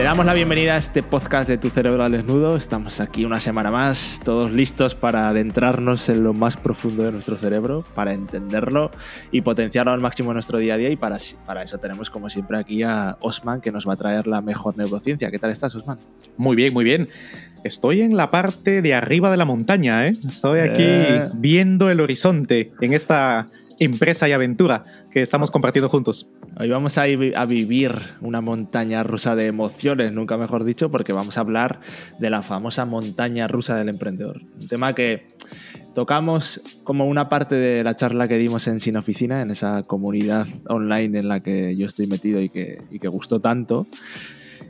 Te damos la bienvenida a este podcast de Tu Cerebro al Desnudo. Estamos aquí una semana más, todos listos para adentrarnos en lo más profundo de nuestro cerebro, para entenderlo y potenciarlo al máximo en nuestro día a día. Y para, para eso tenemos, como siempre, aquí a Osman, que nos va a traer la mejor neurociencia. ¿Qué tal estás, Osman? Muy bien, muy bien. Estoy en la parte de arriba de la montaña, ¿eh? Estoy aquí Eh. viendo el horizonte en esta empresa y aventura que estamos compartiendo juntos. Hoy vamos a, ir a vivir una montaña rusa de emociones, nunca mejor dicho, porque vamos a hablar de la famosa montaña rusa del emprendedor. Un tema que tocamos como una parte de la charla que dimos en Sin Oficina, en esa comunidad online en la que yo estoy metido y que, y que gustó tanto.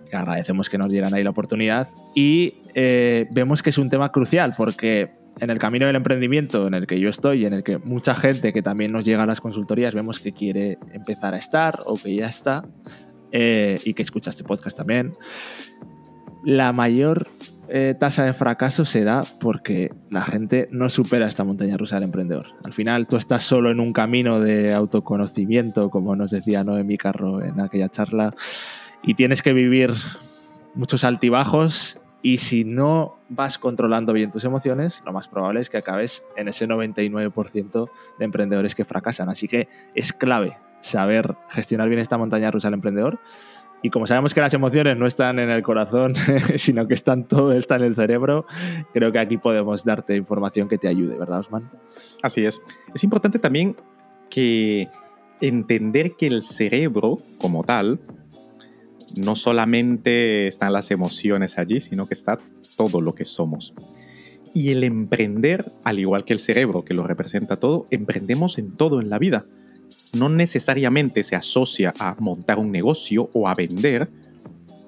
Que agradecemos que nos dieran ahí la oportunidad. Y eh, vemos que es un tema crucial porque en el camino del emprendimiento en el que yo estoy y en el que mucha gente que también nos llega a las consultorías vemos que quiere empezar a estar o que ya está eh, y que escucha este podcast también, la mayor eh, tasa de fracaso se da porque la gente no supera esta montaña rusa del emprendedor. Al final tú estás solo en un camino de autoconocimiento, como nos decía Noemi Carro en aquella charla, y tienes que vivir muchos altibajos y si no vas controlando bien tus emociones, lo más probable es que acabes en ese 99% de emprendedores que fracasan. Así que es clave saber gestionar bien esta montaña rusa del emprendedor. Y como sabemos que las emociones no están en el corazón, sino que están todo está en el cerebro, creo que aquí podemos darte información que te ayude, ¿verdad, Osman? Así es. Es importante también que entender que el cerebro como tal no solamente están las emociones allí, sino que está todo lo que somos. Y el emprender, al igual que el cerebro, que lo representa todo, emprendemos en todo en la vida. No necesariamente se asocia a montar un negocio o a vender,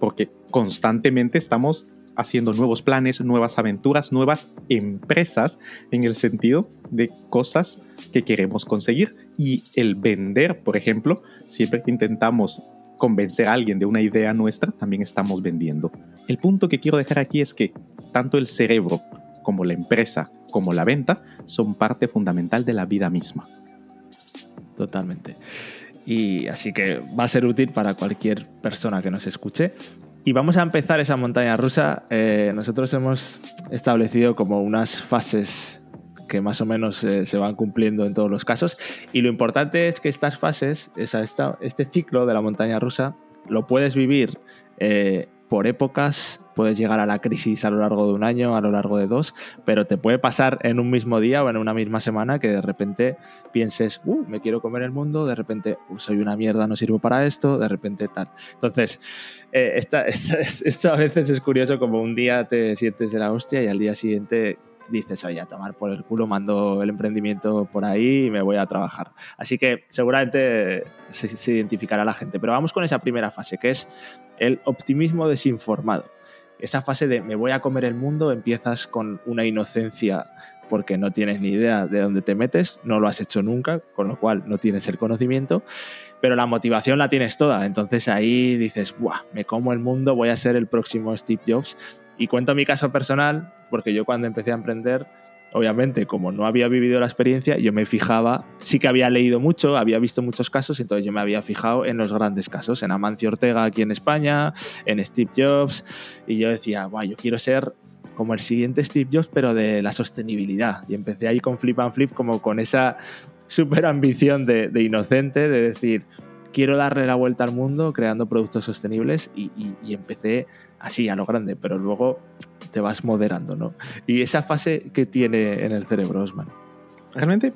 porque constantemente estamos haciendo nuevos planes, nuevas aventuras, nuevas empresas en el sentido de cosas que queremos conseguir. Y el vender, por ejemplo, siempre que intentamos convencer a alguien de una idea nuestra, también estamos vendiendo. El punto que quiero dejar aquí es que tanto el cerebro como la empresa como la venta son parte fundamental de la vida misma. Totalmente. Y así que va a ser útil para cualquier persona que nos escuche. Y vamos a empezar esa montaña rusa. Eh, nosotros hemos establecido como unas fases que más o menos eh, se van cumpliendo en todos los casos. Y lo importante es que estas fases, este ciclo de la montaña rusa, lo puedes vivir eh, por épocas, puedes llegar a la crisis a lo largo de un año, a lo largo de dos, pero te puede pasar en un mismo día o en una misma semana que de repente pienses, uh, me quiero comer el mundo, de repente, uh, soy una mierda, no sirvo para esto, de repente tal. Entonces, eh, esta, esta, esto a veces es curioso como un día te sientes de la hostia y al día siguiente dices, oye, a tomar por el culo, mando el emprendimiento por ahí y me voy a trabajar. Así que seguramente se, se, identificará la gente. Pero vamos con esa primera fase, que es el optimismo desinformado. Esa fase de me voy a comer el mundo, empiezas con una inocencia porque no tienes ni idea de dónde te metes, no lo has hecho nunca, con lo cual no tienes el conocimiento, pero la motivación la tienes toda. Entonces ahí dices, Buah, me como el mundo, voy a ser el próximo Steve Jobs. Y cuento mi caso personal, porque yo cuando empecé a emprender, obviamente, como no había vivido la experiencia, yo me fijaba, sí que había leído mucho, había visto muchos casos, entonces yo me había fijado en los grandes casos, en Amancio Ortega aquí en España, en Steve Jobs, y yo decía, Buah, yo quiero ser como el siguiente Steve Jobs, pero de la sostenibilidad. Y empecé ahí con Flip and Flip, como con esa super ambición de, de inocente, de decir, quiero darle la vuelta al mundo creando productos sostenibles y, empecé así a lo grande, pero luego te vas moderando, ¿no? Y esa fase que tiene en el cerebro, Osman. Realmente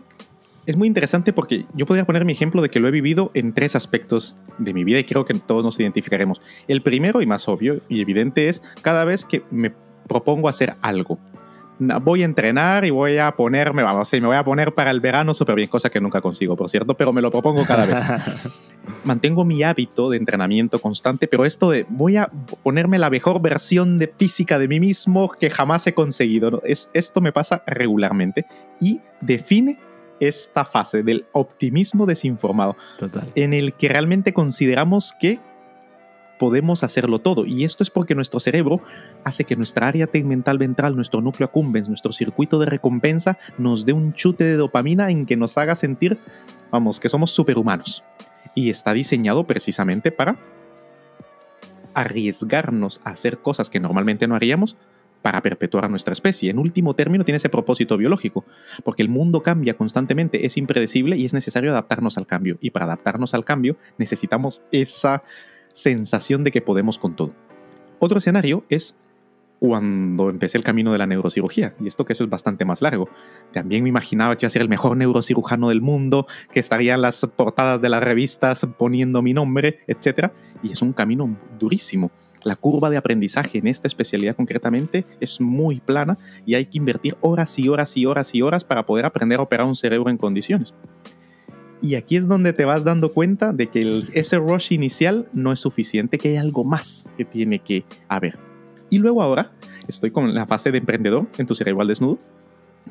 es muy interesante porque yo podría poner mi ejemplo de que lo he vivido en tres aspectos de mi vida y creo que todos nos identificaremos. El primero y más obvio y evidente es cada vez que me propongo hacer algo. Voy a entrenar y voy a ponerme, vamos, me voy a poner para el verano súper bien, cosa que nunca consigo, por cierto, pero me lo propongo cada vez. Mantengo mi hábito de entrenamiento constante, pero esto de voy a ponerme la mejor versión de física de mí mismo que jamás he conseguido, ¿no? es, esto me pasa regularmente y define esta fase del optimismo desinformado, Total. en el que realmente consideramos que podemos hacerlo todo. Y esto es porque nuestro cerebro hace que nuestra área tegmental ventral, nuestro núcleo accumbens, nuestro circuito de recompensa, nos dé un chute de dopamina en que nos haga sentir, vamos, que somos superhumanos. Y está diseñado precisamente para arriesgarnos a hacer cosas que normalmente no haríamos para perpetuar a nuestra especie. En último término, tiene ese propósito biológico, porque el mundo cambia constantemente, es impredecible y es necesario adaptarnos al cambio. Y para adaptarnos al cambio necesitamos esa sensación de que podemos con todo. Otro escenario es cuando empecé el camino de la neurocirugía, y esto que eso es bastante más largo. También me imaginaba que iba a ser el mejor neurocirujano del mundo, que estaría en las portadas de las revistas poniendo mi nombre, etc. Y es un camino durísimo. La curva de aprendizaje en esta especialidad concretamente es muy plana y hay que invertir horas y horas y horas y horas para poder aprender a operar un cerebro en condiciones. Y aquí es donde te vas dando cuenta de que ese rush inicial no es suficiente, que hay algo más que tiene que haber. Y luego ahora estoy con la fase de emprendedor en tu cerebro al desnudo,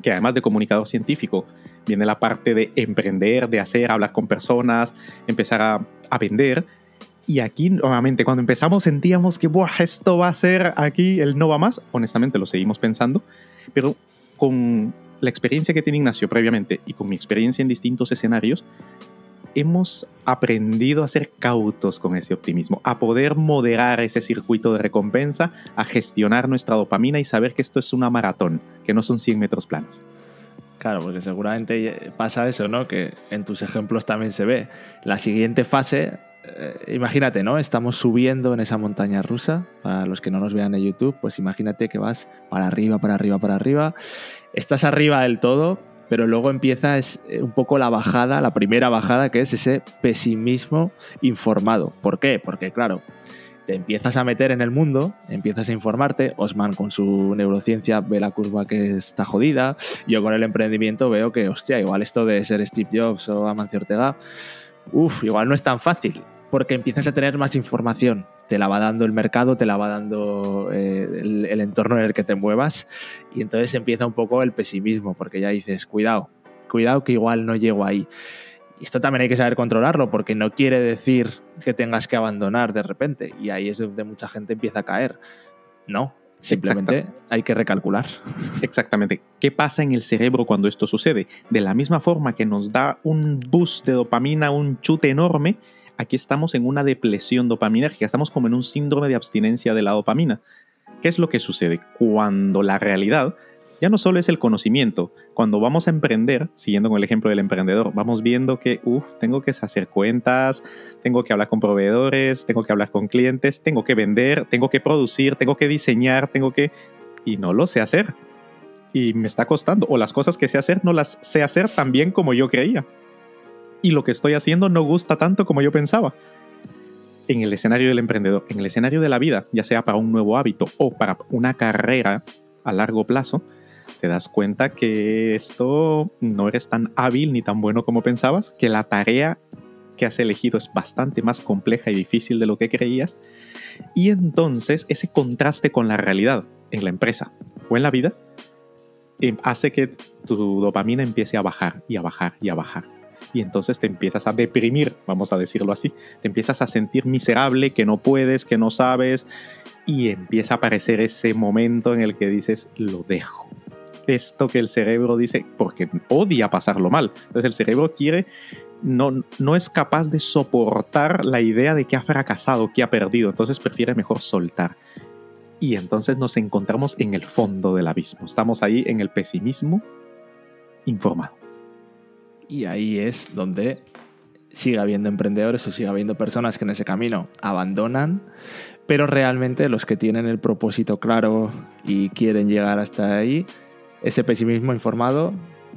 que además de comunicador científico, viene la parte de emprender, de hacer, hablar con personas, empezar a, a vender. Y aquí, nuevamente, cuando empezamos sentíamos que Buah, esto va a ser aquí el no va más. Honestamente, lo seguimos pensando. Pero con la experiencia que tiene Ignacio previamente y con mi experiencia en distintos escenarios, hemos aprendido a ser cautos con ese optimismo, a poder moderar ese circuito de recompensa, a gestionar nuestra dopamina y saber que esto es una maratón, que no son 100 metros planos. Claro, porque seguramente pasa eso, ¿no? Que en tus ejemplos también se ve. La siguiente fase, eh, imagínate, ¿no? Estamos subiendo en esa montaña rusa. Para los que no nos vean en YouTube, pues imagínate que vas para arriba, para arriba, para arriba. Estás arriba del todo, pero luego empieza es un poco la bajada, la primera bajada, que es ese pesimismo informado. ¿Por qué? Porque, claro, te empiezas a meter en el mundo, empiezas a informarte. Osman con su neurociencia ve la curva que está jodida. Yo con el emprendimiento veo que, hostia, igual esto de ser Steve Jobs o Amancio Ortega, uff, igual no es tan fácil. Porque empiezas a tener más información. Te la va dando el mercado, te la va dando eh, el, el entorno en el que te muevas. Y entonces empieza un poco el pesimismo, porque ya dices, cuidado, cuidado que igual no llego ahí. Y esto también hay que saber controlarlo, porque no quiere decir que tengas que abandonar de repente. Y ahí es donde mucha gente empieza a caer. No, simplemente hay que recalcular. Exactamente. ¿Qué pasa en el cerebro cuando esto sucede? De la misma forma que nos da un boost de dopamina, un chute enorme, aquí estamos en una depresión dopaminérgica, estamos como en un síndrome de abstinencia de la dopamina. ¿Qué es lo que sucede? Cuando la realidad ya no solo es el conocimiento, cuando vamos a emprender, siguiendo con el ejemplo del emprendedor, vamos viendo que, uff, tengo que hacer cuentas, tengo que hablar con proveedores, tengo que hablar con clientes, tengo que vender, tengo que producir, tengo que diseñar, tengo que... Y no lo sé hacer. Y me está costando. O las cosas que sé hacer no las sé hacer tan bien como yo creía. Y lo que estoy haciendo no gusta tanto como yo pensaba. En el escenario del emprendedor, en el escenario de la vida, ya sea para un nuevo hábito o para una carrera a largo plazo, te das cuenta que esto no eres tan hábil ni tan bueno como pensabas, que la tarea que has elegido es bastante más compleja y difícil de lo que creías. Y entonces ese contraste con la realidad en la empresa o en la vida eh, hace que tu dopamina empiece a bajar y a bajar y a bajar. Y entonces te empiezas a deprimir, vamos a decirlo así. Te empiezas a sentir miserable, que no puedes, que no sabes. Y empieza a aparecer ese momento en el que dices, lo dejo esto que el cerebro dice, porque odia pasarlo mal. Entonces el cerebro quiere, no, no es capaz de soportar la idea de que ha fracasado, que ha perdido. Entonces prefiere mejor soltar. Y entonces nos encontramos en el fondo del abismo. Estamos ahí en el pesimismo informado. Y ahí es donde sigue habiendo emprendedores o sigue habiendo personas que en ese camino abandonan, pero realmente los que tienen el propósito claro y quieren llegar hasta ahí, ese pesimismo informado,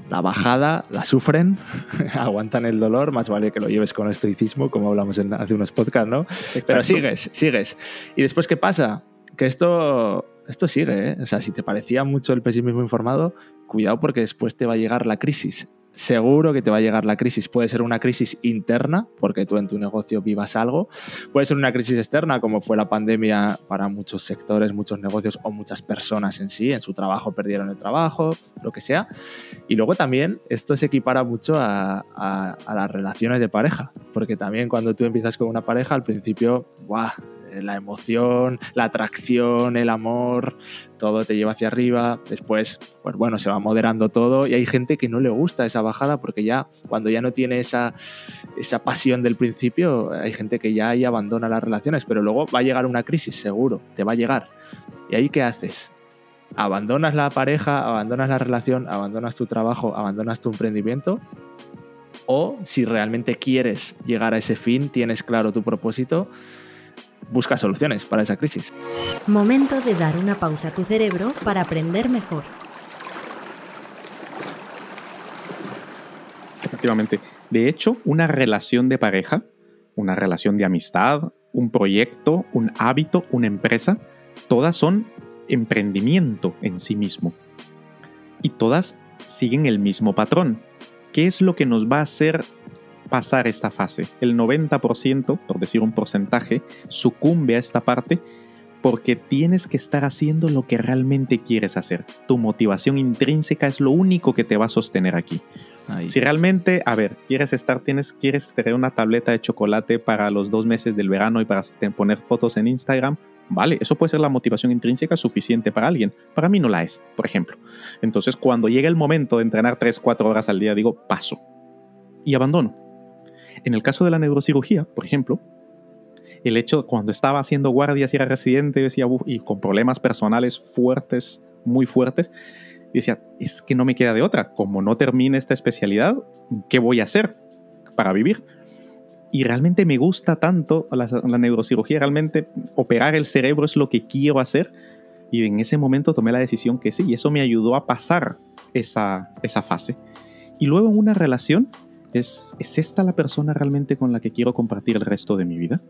la bajada, la sufren, aguantan el dolor, más vale que lo lleves con estoicismo, como hablamos en, hace unos podcasts, ¿no? Exacto. Pero sigues, sigues. ¿Y después qué pasa? Que esto, esto sigue, ¿eh? O sea, si te parecía mucho el pesimismo informado, cuidado porque después te va a llegar la crisis. Seguro que te va a llegar la crisis. Puede ser una crisis interna, porque tú en tu negocio vivas algo. Puede ser una crisis externa, como fue la pandemia para muchos sectores, muchos negocios o muchas personas en sí. En su trabajo perdieron el trabajo, lo que sea. Y luego también esto se equipara mucho a, las relaciones de pareja, porque también cuando tú empiezas con una pareja, al principio, ¡guau! La emoción, la atracción, el amor, todo te lleva hacia arriba. Después, pues bueno, se va moderando todo y hay gente que no le gusta esa bajada porque ya cuando ya no tiene esa, esa pasión del principio, hay gente que ya ahí abandona las relaciones, pero luego va a llegar una crisis, seguro, te va a llegar. ¿Y ahí qué haces? Abandonas la pareja, abandonas la relación, abandonas tu trabajo, abandonas tu emprendimiento o si realmente quieres llegar a ese fin, tienes claro tu propósito, busca soluciones para esa crisis. Momento de dar una pausa a tu cerebro para aprender mejor. Efectivamente. De hecho, una relación de pareja, una relación de amistad, un proyecto, un hábito, una empresa, todas son emprendimiento en sí mismo. Y todas siguen el mismo patrón. ¿Qué es lo que nos va a hacer pasar esta fase. El 90%, por decir un porcentaje, sucumbe a esta parte porque tienes que estar haciendo lo que realmente quieres hacer. Tu motivación intrínseca es lo único que te va a sostener aquí. Si realmente, a ver, quieres estar, tienes, quieres tener una tableta de chocolate para los dos meses del verano y para poner fotos en Instagram, vale, eso puede ser la motivación intrínseca suficiente para alguien. Para mí no la es, por ejemplo. Entonces, cuando llega el momento de entrenar 3, 4 horas al día, digo, paso y abandono. En el caso de la neurocirugía, por ejemplo, el hecho cuando estaba haciendo guardias y era residente decía, y con problemas personales fuertes, muy fuertes, decía, es que no me queda de otra. Como no termine esta especialidad, ¿qué voy a hacer para vivir? Y realmente me gusta tanto la, la neurocirugía, realmente operar el cerebro es lo que quiero hacer. Y en ese momento tomé la decisión que sí, y eso me ayudó a pasar esa, esa fase. Y luego en una relación, ¿Es, esta la persona realmente con la que quiero compartir el resto de mi vida?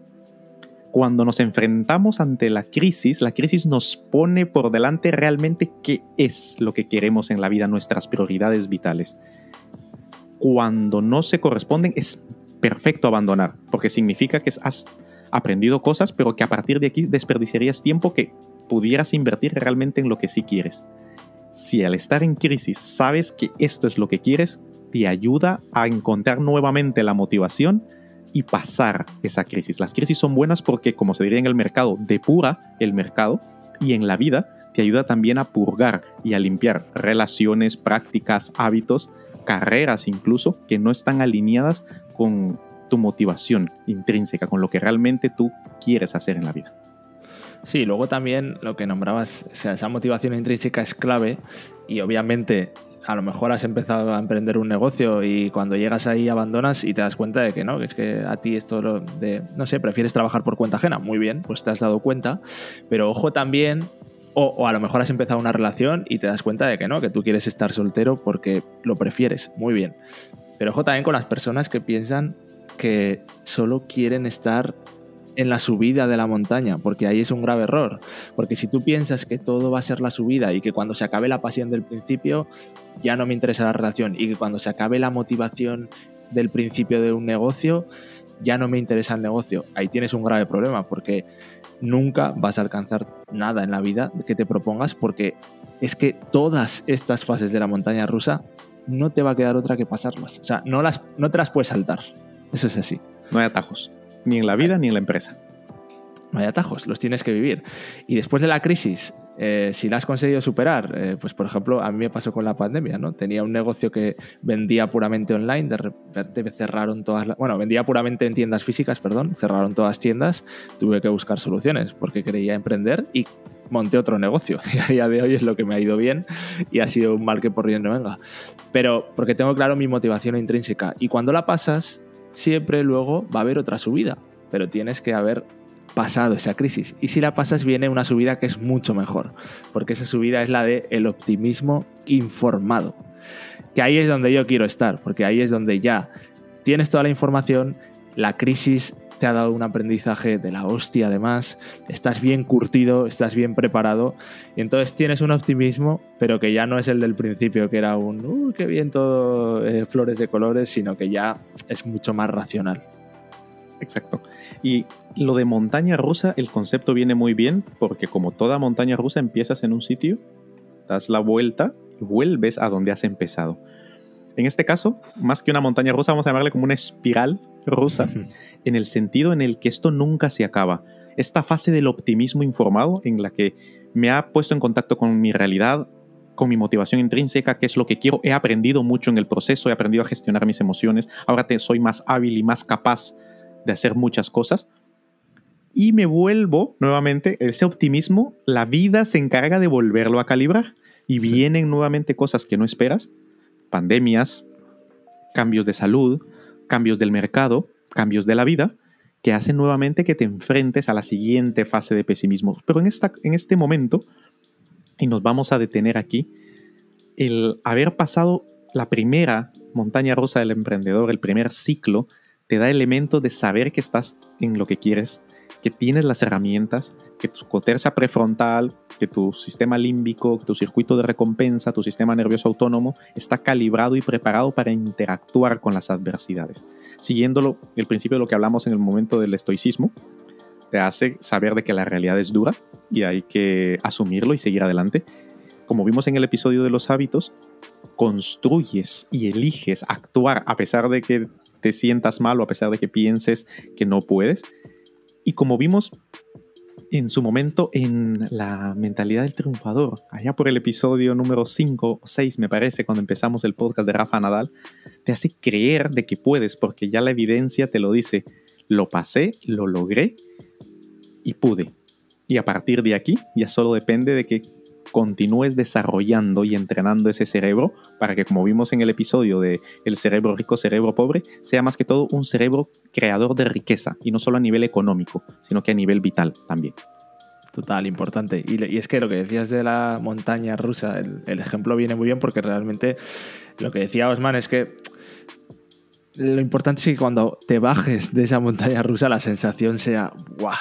Cuando nos enfrentamos ante la crisis, la crisis nos pone por delante realmente qué es lo que queremos en la vida, nuestras prioridades vitales. Cuando no se corresponden, es perfecto abandonar, porque significa que has aprendido cosas, pero que a partir de aquí desperdiciarías tiempo que pudieras invertir realmente en lo que sí quieres. Si al estar en crisis sabes que esto es lo que quieres, te ayuda a encontrar nuevamente la motivación y pasar esa crisis. Las crisis son buenas porque, como se diría en el mercado, depura el mercado y en la vida te ayuda también a purgar y a limpiar relaciones, prácticas, hábitos, carreras incluso que no están alineadas con tu motivación intrínseca, con lo que realmente tú quieres hacer en la vida. Sí, luego también lo que nombrabas, o sea, esa motivación intrínseca es clave y obviamente a lo mejor has empezado a emprender un negocio y cuando llegas ahí abandonas y te das cuenta de que no, que es que a ti esto de, no sé, prefieres trabajar por cuenta ajena. Muy bien, pues te has dado cuenta, pero ojo también, o, a lo mejor has empezado una relación y te das cuenta de que no, que tú quieres estar soltero porque lo prefieres. Muy bien. Pero ojo también con las personas que piensan que solo quieren estar en la subida de la montaña, porque ahí es un grave error. Porque si tú piensas que todo va a ser la subida y que cuando se acabe la pasión del principio ya no me interesa la relación y que cuando se acabe la motivación del principio de un negocio ya no me interesa el negocio, ahí tienes un grave problema porque nunca vas a alcanzar nada en la vida que te propongas porque es que todas estas fases de la montaña rusa no te va a quedar otra que pasarlas. O sea, no, las, no te las puedes saltar. Eso es así. No hay atajos ni en la vida ni en la empresa. No hay atajos, los tienes que vivir. Y después de la crisis, eh, si la has conseguido superar, eh, pues por ejemplo, a mí me pasó con la pandemia, ¿no? Tenía un negocio que vendía puramente online, de repente cerraron todas las... Bueno, vendía puramente en tiendas físicas, perdón, cerraron todas tiendas, tuve que buscar soluciones porque quería emprender y monté otro negocio. Y a día de hoy es lo que me ha ido bien y ha sido un mal que por bien no venga. Pero porque tengo claro mi motivación intrínseca. Y cuando la pasas, siempre luego va a haber otra subida, pero tienes que haber pasado esa crisis. Y si la pasas viene una subida que es mucho mejor, porque esa subida es la de el optimismo informado. Que ahí es donde yo quiero estar, porque ahí es donde ya tienes toda la información, la crisis te ha dado un aprendizaje de la hostia además, estás bien curtido, estás bien preparado y entonces tienes un optimismo, pero que ya no es el del principio, que era un, uy, qué bien todo, eh, flores de colores, sino que ya es mucho más racional. Exacto. Y lo de montaña rusa, el concepto viene muy bien porque como toda montaña rusa empiezas en un sitio, das la vuelta y vuelves a donde has empezado. En este caso, más que una montaña rusa, vamos a llamarle como una espiral rusa, en el sentido en el que esto nunca se acaba. Esta fase del optimismo informado en la que me ha puesto en contacto con mi realidad, con mi motivación intrínseca, qué es lo que quiero. He aprendido mucho en el proceso, he aprendido a gestionar mis emociones. Ahora te, soy más hábil y más capaz de hacer muchas cosas. Y me vuelvo nuevamente, ese optimismo, la vida se encarga de volverlo a calibrar. Y vienen nuevamente cosas que no esperas, pandemias, cambios de salud, cambios del mercado, cambios de la vida, que hacen nuevamente que te enfrentes a la siguiente fase de pesimismo. Pero en, esta, en este momento, y nos vamos a detener aquí, el haber pasado la primera montaña rusa del emprendedor, el primer ciclo, te da elementos de saber que estás en lo que quieres, que tienes las herramientas, que tu corteza prefrontal, que tu sistema límbico, que tu circuito de recompensa, tu sistema nervioso autónomo está calibrado y preparado para interactuar con las adversidades. Siguiéndolo, el principio de lo que hablamos en el momento del estoicismo, te hace saber de que la realidad es dura y hay que asumirlo y seguir adelante. Como vimos en el episodio de los hábitos, construyes y eliges actuar a pesar de que te sientas mal o a pesar de que pienses que no puedes y como vimos en su momento en la mentalidad del triunfador, allá por el episodio número 5 o 6 me parece, cuando empezamos el podcast de Rafa Nadal, te hace creer de que puedes porque ya la evidencia te lo dice, lo pasé, lo logré y pude. Y a partir de aquí ya solo depende de que continúes desarrollando y entrenando ese cerebro para que, como vimos en el episodio de El cerebro rico, cerebro pobre, sea más que todo un cerebro creador de riqueza y no solo a nivel económico, sino que a nivel vital también. Total, importante. Y, es que lo que decías de la montaña rusa, el, el ejemplo viene muy bien porque realmente lo que decía Osman es que lo importante es que cuando te bajes de esa montaña rusa la sensación sea ¡guau!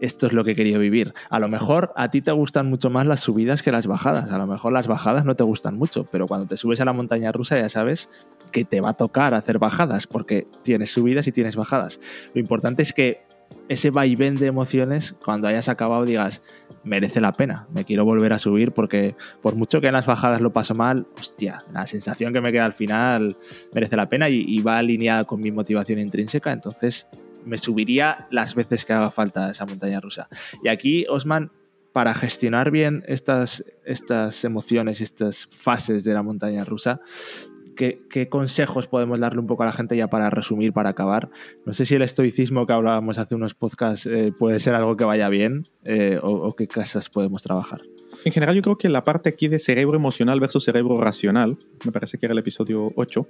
Esto es lo que he querido vivir. A lo mejor a ti te gustan mucho más las subidas que las bajadas. A lo mejor las bajadas no te gustan mucho, pero cuando te subes a la montaña rusa ya sabes que te va a tocar hacer bajadas, porque tienes subidas y tienes bajadas. Lo importante es que ese vaivén de emociones, cuando hayas acabado, digas, merece la pena, me quiero volver a subir porque por mucho que en las bajadas lo paso mal, hostia, la sensación que me queda al final merece la pena y, y va alineada con mi motivación intrínseca, entonces me subiría las veces que haga falta esa montaña rusa. Y aquí, Osman, para gestionar bien estas, estas emociones, estas fases de la montaña rusa, ¿qué, consejos podemos darle un poco a la gente ya para resumir, para acabar? No sé si el estoicismo que hablábamos hace unos podcasts eh, puede ser algo que vaya bien eh, o, o qué casas podemos trabajar. En general, yo creo que la parte aquí de cerebro emocional versus cerebro racional, me parece que era el episodio 8,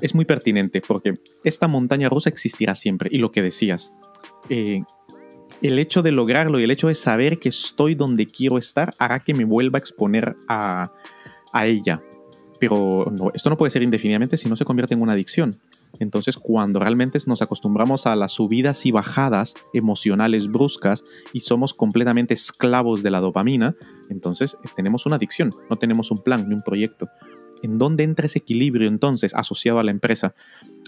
es muy pertinente porque esta montaña rusa existirá siempre. Y lo que decías, eh, el hecho de lograrlo y el hecho de saber que estoy donde quiero estar hará que me vuelva a exponer a, a ella. Pero esto no puede ser indefinidamente si no se convierte en una adicción. Entonces, cuando realmente nos acostumbramos a las subidas y bajadas emocionales bruscas y somos completamente esclavos de la dopamina, entonces eh, tenemos una adicción, no tenemos un plan ni un proyecto. ¿En dónde entra ese equilibrio entonces asociado a la empresa?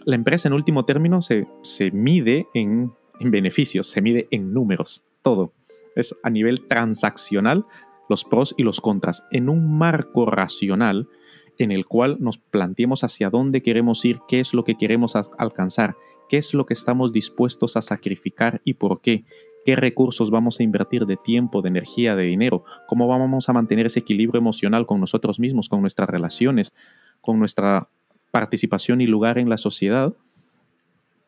La empresa en último término se, mide en, en beneficios, se mide en números, todo. Es a nivel transaccional los pros y los contras. En un marco racional, en el cual nos planteemos hacia dónde queremos ir, qué es lo que queremos alcanzar, qué es lo que estamos dispuestos a sacrificar y por qué, qué recursos vamos a invertir de tiempo, de energía, de dinero, cómo vamos a mantener ese equilibrio emocional con nosotros mismos, con nuestras relaciones, con nuestra participación y lugar en la sociedad,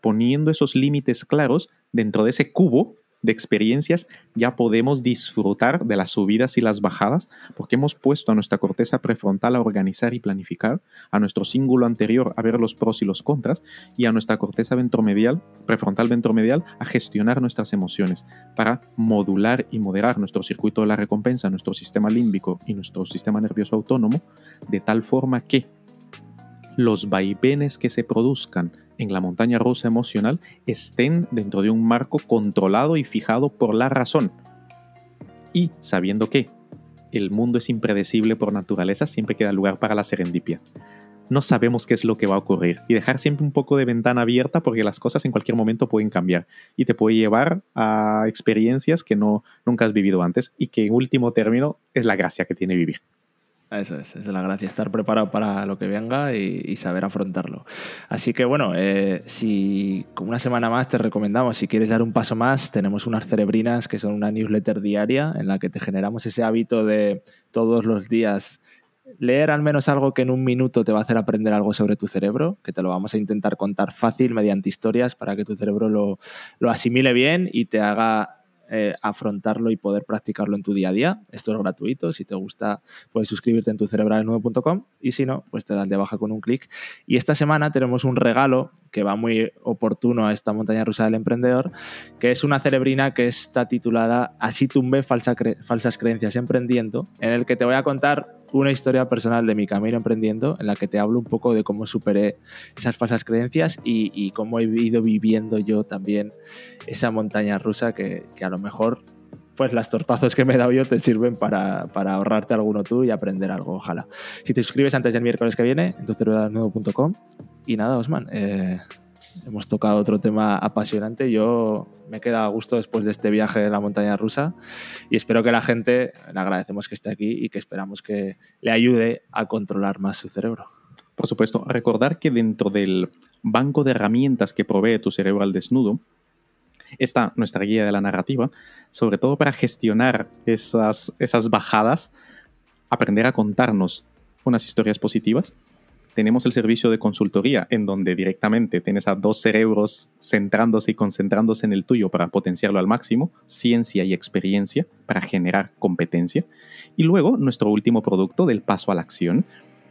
poniendo esos límites claros dentro de ese cubo de experiencias ya podemos disfrutar de las subidas y las bajadas porque hemos puesto a nuestra corteza prefrontal a organizar y planificar, a nuestro cíngulo anterior a ver los pros y los contras y a nuestra corteza ventromedial, prefrontal ventromedial a gestionar nuestras emociones para modular y moderar nuestro circuito de la recompensa, nuestro sistema límbico y nuestro sistema nervioso autónomo de tal forma que los vaivenes que se produzcan en la montaña rusa emocional estén dentro de un marco controlado y fijado por la razón. Y sabiendo que el mundo es impredecible por naturaleza, siempre queda lugar para la serendipia. No sabemos qué es lo que va a ocurrir y dejar siempre un poco de ventana abierta porque las cosas en cualquier momento pueden cambiar y te puede llevar a experiencias que no nunca has vivido antes y que en último término es la gracia que tiene vivir. Eso es, es la gracia, estar preparado para lo que venga y, saber afrontarlo. Así que bueno, eh, si como una semana más te recomendamos, si quieres dar un paso más, tenemos unas cerebrinas que son una newsletter diaria en la que te generamos ese hábito de todos los días leer al menos algo que en un minuto te va a hacer aprender algo sobre tu cerebro, que te lo vamos a intentar contar fácil mediante historias para que tu cerebro lo, lo asimile bien y te haga eh, afrontarlo y poder practicarlo en tu día a día. Esto es gratuito. Si te gusta, puedes suscribirte en tu cerebralnuevo.com y si no, pues te das de baja con un clic. Y esta semana tenemos un regalo que va muy oportuno a esta montaña rusa del emprendedor, que es una cerebrina que está titulada Así tumbé falsas creencias emprendiendo, en el que te voy a contar una historia personal de mi camino emprendiendo, en la que te hablo un poco de cómo superé esas falsas creencias y, cómo he ido viviendo yo también esa montaña rusa que, que a lo mejor pues las tortazos que me he dado yo te sirven para, para, ahorrarte alguno tú y aprender algo, ojalá. Si te suscribes antes del miércoles que viene, en tucerebronuevo.com. Y nada, Osman, eh, hemos tocado otro tema apasionante. Yo me queda a gusto después de este viaje de la montaña rusa y espero que la gente, le agradecemos que esté aquí y que esperamos que le ayude a controlar más su cerebro. Por supuesto, recordar que dentro del banco de herramientas que provee tu cerebro al desnudo, está nuestra guía de la narrativa, sobre todo para gestionar esas, esas bajadas, aprender a contarnos unas historias positivas. Tenemos el servicio de consultoría en donde directamente tienes a dos cerebros centrándose y concentrándose en el tuyo para potenciarlo al máximo, ciencia y experiencia para generar competencia. Y luego nuestro último producto del paso a la acción,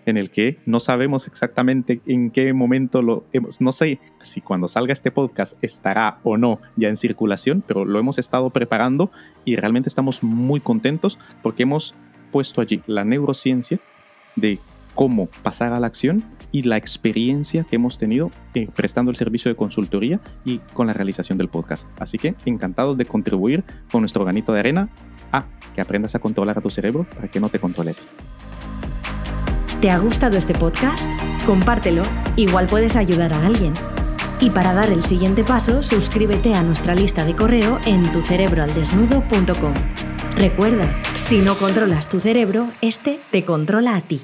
en el que no sabemos exactamente en qué momento lo hemos, no sé si cuando salga este podcast estará o no ya en circulación, pero lo hemos estado preparando y realmente estamos muy contentos porque hemos puesto allí la neurociencia de cómo pasar a la acción y la experiencia que hemos tenido eh, prestando el servicio de consultoría y con la realización del podcast. Así que encantados de contribuir con nuestro granito de arena a que aprendas a controlar a tu cerebro para que no te controle. ¿Te ha gustado este podcast? Compártelo, igual puedes ayudar a alguien. Y para dar el siguiente paso, suscríbete a nuestra lista de correo en tucerebroaldesnudo.com. Recuerda, si no controlas tu cerebro, este te controla a ti.